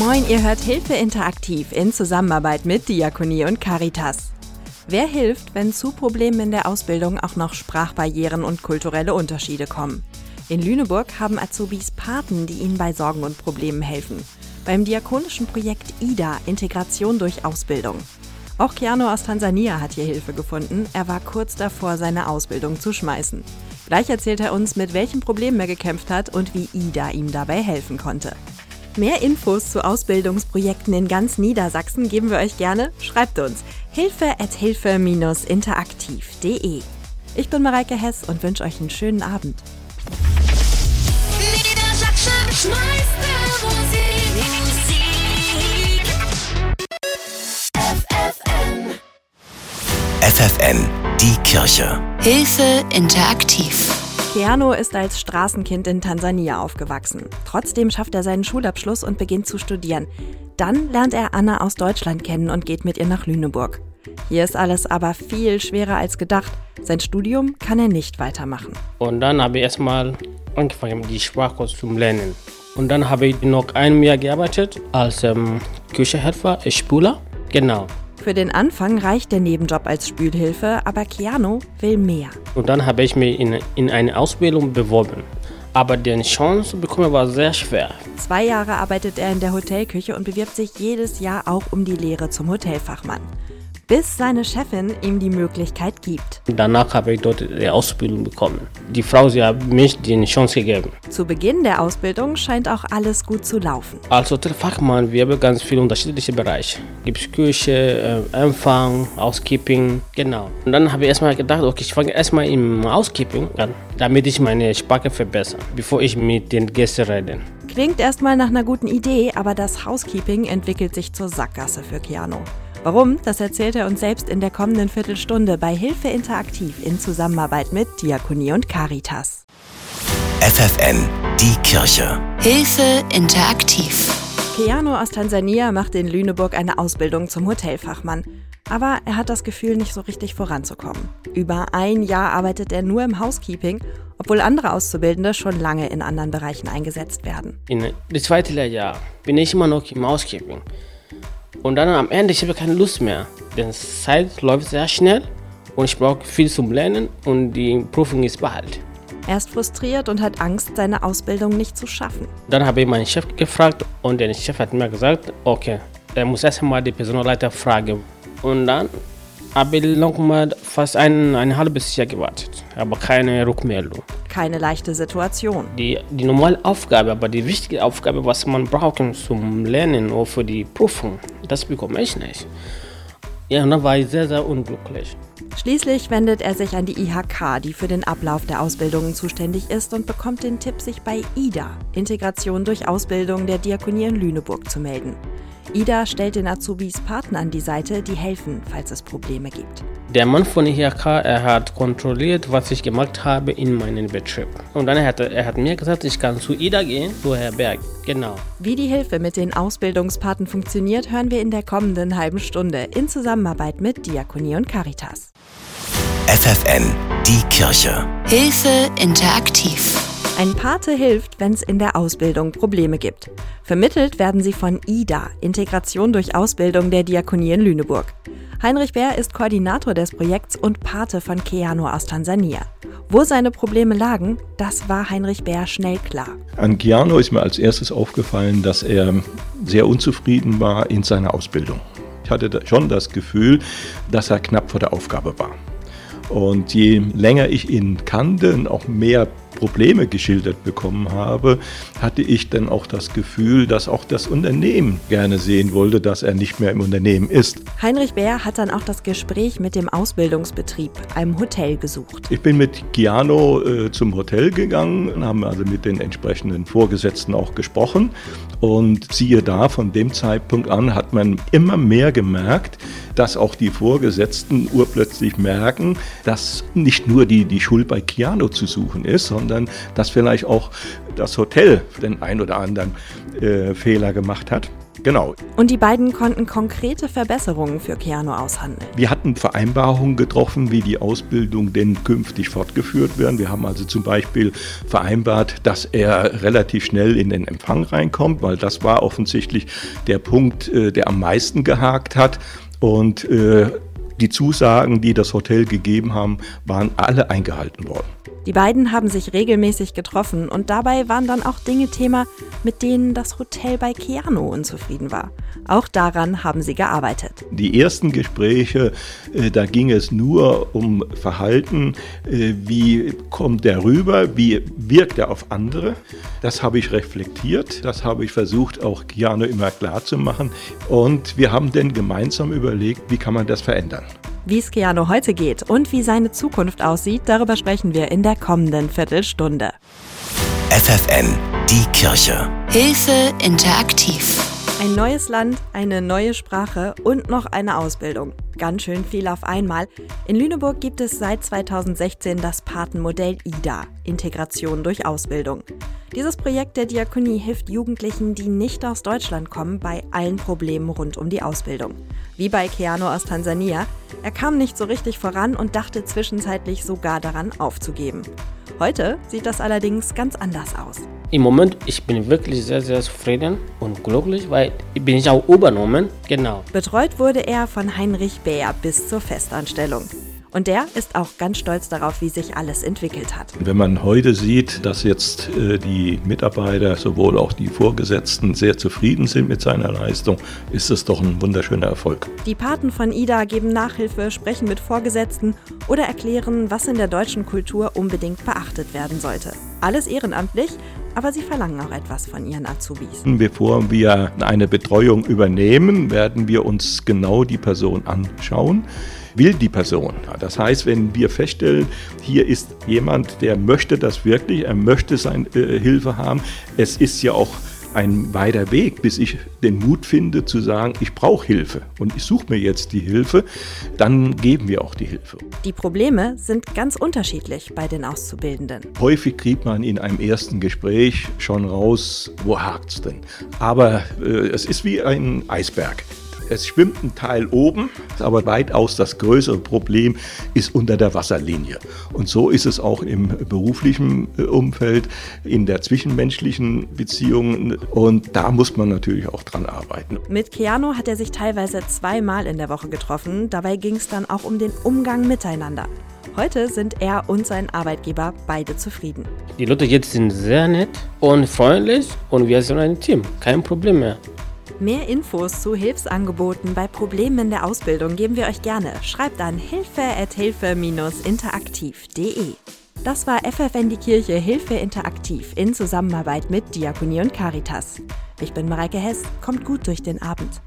Moin, ihr hört Hilfe interaktiv in Zusammenarbeit mit Diakonie und Caritas. Wer hilft, wenn zu Problemen in der Ausbildung auch noch Sprachbarrieren und kulturelle Unterschiede kommen? In Lüneburg haben Azubis Paten, die ihnen bei Sorgen und Problemen helfen. Beim diakonischen Projekt IDA Integration durch Ausbildung. Auch Keanu aus Tansania hat hier Hilfe gefunden. Er war kurz davor, seine Ausbildung zu schmeißen. Gleich erzählt er uns, mit welchen Problemen er gekämpft hat und wie IDA ihm dabei helfen konnte. Mehr Infos zu Ausbildungsprojekten in ganz Niedersachsen geben wir euch gerne. Schreibt uns hilfe at hilfe-interaktiv.de. Ich bin Mareike Hess und wünsche euch einen schönen Abend. FFN, die Kirche. Hilfe interaktiv. Keanu ist als Straßenkind in Tansania aufgewachsen. Trotzdem schafft er seinen Schulabschluss und beginnt zu studieren. Dann lernt er Anna aus Deutschland kennen und geht mit ihr nach Lüneburg. Hier ist alles aber viel schwerer als gedacht. Sein Studium kann er nicht weitermachen. Und dann habe ich erstmal angefangen, die Sprache zu lernen. Und dann habe ich noch ein Jahr gearbeitet als ähm, Küchenhelfer, Spüler. Genau. Für den Anfang reicht der Nebenjob als Spülhilfe, aber Keanu will mehr. Und dann habe ich mich in, in eine Ausbildung beworben. Aber die Chance zu bekommen war sehr schwer. Zwei Jahre arbeitet er in der Hotelküche und bewirbt sich jedes Jahr auch um die Lehre zum Hotelfachmann bis seine Chefin ihm die Möglichkeit gibt. Danach habe ich dort die Ausbildung bekommen. Die Frau, sie hat mich die Chance gegeben. Zu Beginn der Ausbildung scheint auch alles gut zu laufen. Als Hotelfachmann, wir haben ganz viele unterschiedliche Bereiche. Gibt Küche, äh, Empfang, Housekeeping, genau. Und dann habe ich erstmal gedacht, okay, ich fange erstmal im Housekeeping an, damit ich meine Sprache verbessere, bevor ich mit den Gästen rede. Klingt erstmal nach einer guten Idee, aber das Housekeeping entwickelt sich zur Sackgasse für Keanu. Warum? Das erzählt er uns selbst in der kommenden Viertelstunde bei Hilfe Interaktiv in Zusammenarbeit mit Diakonie und Caritas. FFN, die Kirche. Hilfe Interaktiv. Keanu aus Tansania macht in Lüneburg eine Ausbildung zum Hotelfachmann. Aber er hat das Gefühl, nicht so richtig voranzukommen. Über ein Jahr arbeitet er nur im Housekeeping, obwohl andere Auszubildende schon lange in anderen Bereichen eingesetzt werden. In das zweite Jahr bin ich immer noch im Housekeeping. Und dann am Ende, ich habe keine Lust mehr. Die Zeit läuft sehr schnell und ich brauche viel zum Lernen und die Prüfung ist bald. Er ist frustriert und hat Angst, seine Ausbildung nicht zu schaffen. Dann habe ich meinen Chef gefragt und der Chef hat mir gesagt, okay, er muss erst einmal die Personalleiter fragen. Und dann habe ich noch mal fast ein, ein halbes Jahr gewartet, aber keine Rückmeldung. Keine leichte Situation. Die, die normale Aufgabe, aber die wichtige Aufgabe, was man braucht zum Lernen oder für die Prüfung, das bekomme ich nicht. Ja, und dann war ich sehr, sehr unglücklich. Schließlich wendet er sich an die IHK, die für den Ablauf der Ausbildungen zuständig ist, und bekommt den Tipp, sich bei IDA, Integration durch Ausbildung der Diakonie in Lüneburg, zu melden. Ida stellt den Azubis Partner an die Seite, die helfen, falls es Probleme gibt. Der Mann von IHK, er hat kontrolliert, was ich gemacht habe in meinem Betrieb. Und dann hat er, er hat mir gesagt, ich kann zu Ida gehen, zu Herr Berg. Genau. Wie die Hilfe mit den Ausbildungspaten funktioniert, hören wir in der kommenden halben Stunde in Zusammenarbeit mit Diakonie und Caritas. FFN, die Kirche. Hilfe interaktiv. Ein Pate hilft, wenn es in der Ausbildung Probleme gibt. Vermittelt werden sie von IDA, Integration durch Ausbildung der Diakonie in Lüneburg. Heinrich Bär ist Koordinator des Projekts und Pate von Keanu aus Tansania. Wo seine Probleme lagen, das war Heinrich Bär schnell klar. An Keanu ist mir als erstes aufgefallen, dass er sehr unzufrieden war in seiner Ausbildung. Ich hatte schon das Gefühl, dass er knapp vor der Aufgabe war. Und je länger ich ihn kannte und auch mehr Probleme geschildert bekommen habe, hatte ich dann auch das Gefühl, dass auch das Unternehmen gerne sehen wollte, dass er nicht mehr im Unternehmen ist. Heinrich Bär hat dann auch das Gespräch mit dem Ausbildungsbetrieb, einem Hotel, gesucht. Ich bin mit Giano äh, zum Hotel gegangen, haben also mit den entsprechenden Vorgesetzten auch gesprochen und siehe da, von dem Zeitpunkt an hat man immer mehr gemerkt, dass auch die Vorgesetzten urplötzlich merken, dass nicht nur die, die Schuld bei Keanu zu suchen ist, sondern dass vielleicht auch das Hotel den ein oder anderen äh, Fehler gemacht hat. Genau. Und die beiden konnten konkrete Verbesserungen für Keanu aushandeln. Wir hatten Vereinbarungen getroffen, wie die Ausbildung denn künftig fortgeführt werden. Wir haben also zum Beispiel vereinbart, dass er relativ schnell in den Empfang reinkommt, weil das war offensichtlich der Punkt, äh, der am meisten gehakt hat. Und äh, die Zusagen, die das Hotel gegeben haben, waren alle eingehalten worden. Die beiden haben sich regelmäßig getroffen und dabei waren dann auch Dinge Thema, mit denen das Hotel bei Keanu unzufrieden war. Auch daran haben sie gearbeitet. Die ersten Gespräche, äh, da ging es nur um Verhalten, äh, wie kommt der rüber, wie wirkt er auf andere. Das habe ich reflektiert, das habe ich versucht auch Keanu immer klar zu machen und wir haben dann gemeinsam überlegt, wie kann man das verändern. Wie es Keanu heute geht und wie seine Zukunft aussieht, darüber sprechen wir in der kommenden Viertelstunde. FFN, die Kirche. Hilfe interaktiv. Ein neues Land, eine neue Sprache und noch eine Ausbildung. Ganz schön viel auf einmal. In Lüneburg gibt es seit 2016 das Patenmodell IDA, Integration durch Ausbildung. Dieses Projekt der Diakonie hilft Jugendlichen, die nicht aus Deutschland kommen, bei allen Problemen rund um die Ausbildung. Wie bei Keanu aus Tansania. Er kam nicht so richtig voran und dachte zwischenzeitlich sogar daran aufzugeben. Heute sieht das allerdings ganz anders aus. Im Moment, ich bin wirklich sehr, sehr zufrieden und glücklich, weil ich bin ich auch übernommen. Genau. Betreut wurde er von Heinrich Bär bis zur Festanstellung. Und der ist auch ganz stolz darauf, wie sich alles entwickelt hat. Wenn man heute sieht, dass jetzt äh, die Mitarbeiter, sowohl auch die Vorgesetzten, sehr zufrieden sind mit seiner Leistung, ist es doch ein wunderschöner Erfolg. Die Paten von IDA geben Nachhilfe, sprechen mit Vorgesetzten oder erklären, was in der deutschen Kultur unbedingt beachtet werden sollte. Alles ehrenamtlich, aber sie verlangen auch etwas von ihren Azubis. Bevor wir eine Betreuung übernehmen, werden wir uns genau die Person anschauen will die Person. Das heißt, wenn wir feststellen, hier ist jemand, der möchte das wirklich, er möchte seine äh, Hilfe haben, es ist ja auch ein weiter Weg, bis ich den Mut finde zu sagen, ich brauche Hilfe und ich suche mir jetzt die Hilfe, dann geben wir auch die Hilfe. Die Probleme sind ganz unterschiedlich bei den Auszubildenden. Häufig kriegt man in einem ersten Gespräch schon raus, wo hakt es denn. Aber äh, es ist wie ein Eisberg. Es schwimmt ein Teil oben, aber weitaus das größere Problem ist unter der Wasserlinie. Und so ist es auch im beruflichen äh, Umfeld, in der zwischenmenschlichen Beziehung. Und da muss man natürlich auch dran arbeiten. Mit Keanu hat er sich teilweise zweimal in der Woche getroffen. Dabei ging es dann auch um den Umgang miteinander. Heute sind er und sein Arbeitgeber beide zufrieden. Die Leute jetzt sind sehr nett und freundlich und wir sind ein Team. Kein Problem mehr. Mehr Infos zu Hilfsangeboten bei Problemen in der Ausbildung geben wir euch gerne. Schreibt an hilfe-interaktiv.de. Das war FFN die Kirche Hilfe Interaktiv in Zusammenarbeit mit Diakonie und Caritas. Ich bin Mareike Hess, kommt gut durch den Abend.